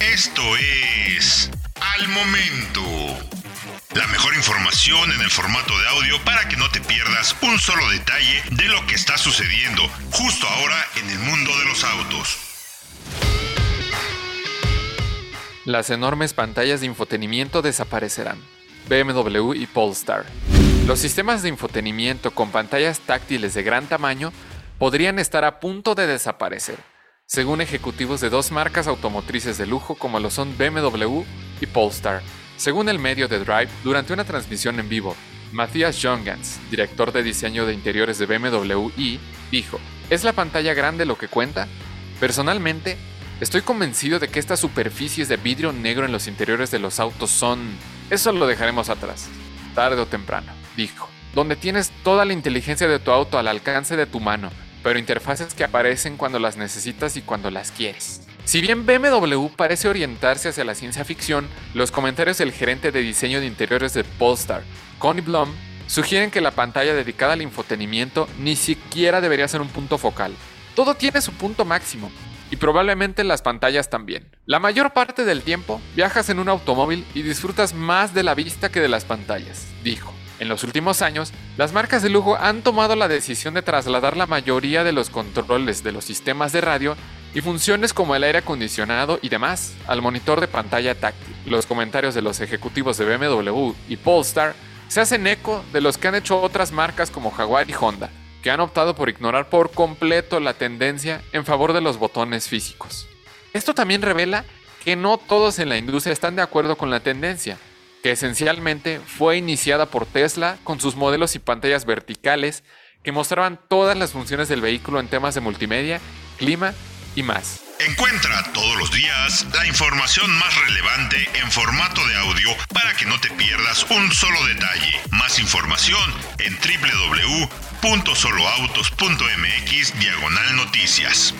Esto es Al Momento. La mejor información en el formato de audio para que no te pierdas un solo detalle de lo que está sucediendo justo ahora en el mundo de los autos. Las enormes pantallas de infotenimiento desaparecerán. BMW y Polestar. Los sistemas de infotenimiento con pantallas táctiles de gran tamaño podrían estar a punto de desaparecer según ejecutivos de dos marcas automotrices de lujo como lo son BMW y Polestar. Según el medio de Drive, durante una transmisión en vivo, Matthias Jongans, director de diseño de interiores de BMW y, dijo, ¿es la pantalla grande lo que cuenta? Personalmente, estoy convencido de que estas superficies de vidrio negro en los interiores de los autos son... Eso lo dejaremos atrás, tarde o temprano, dijo, donde tienes toda la inteligencia de tu auto al alcance de tu mano pero interfaces que aparecen cuando las necesitas y cuando las quieres. Si bien BMW parece orientarse hacia la ciencia ficción, los comentarios del gerente de diseño de interiores de Polestar, Connie Blum, sugieren que la pantalla dedicada al infotenimiento ni siquiera debería ser un punto focal. Todo tiene su punto máximo, y probablemente las pantallas también. La mayor parte del tiempo viajas en un automóvil y disfrutas más de la vista que de las pantallas, dijo. En los últimos años, las marcas de lujo han tomado la decisión de trasladar la mayoría de los controles de los sistemas de radio y funciones como el aire acondicionado y demás al monitor de pantalla táctil. Los comentarios de los ejecutivos de BMW y Polestar se hacen eco de los que han hecho otras marcas como Jaguar y Honda, que han optado por ignorar por completo la tendencia en favor de los botones físicos. Esto también revela que no todos en la industria están de acuerdo con la tendencia, que esencialmente fue iniciada por Tesla con sus modelos y pantallas verticales que mostraban todas las funciones del vehículo en temas de multimedia, clima y más. Encuentra todos los días la información más relevante en formato de audio para que no te pierdas un solo detalle. Más información en www.soloautos.mx diagonal noticias.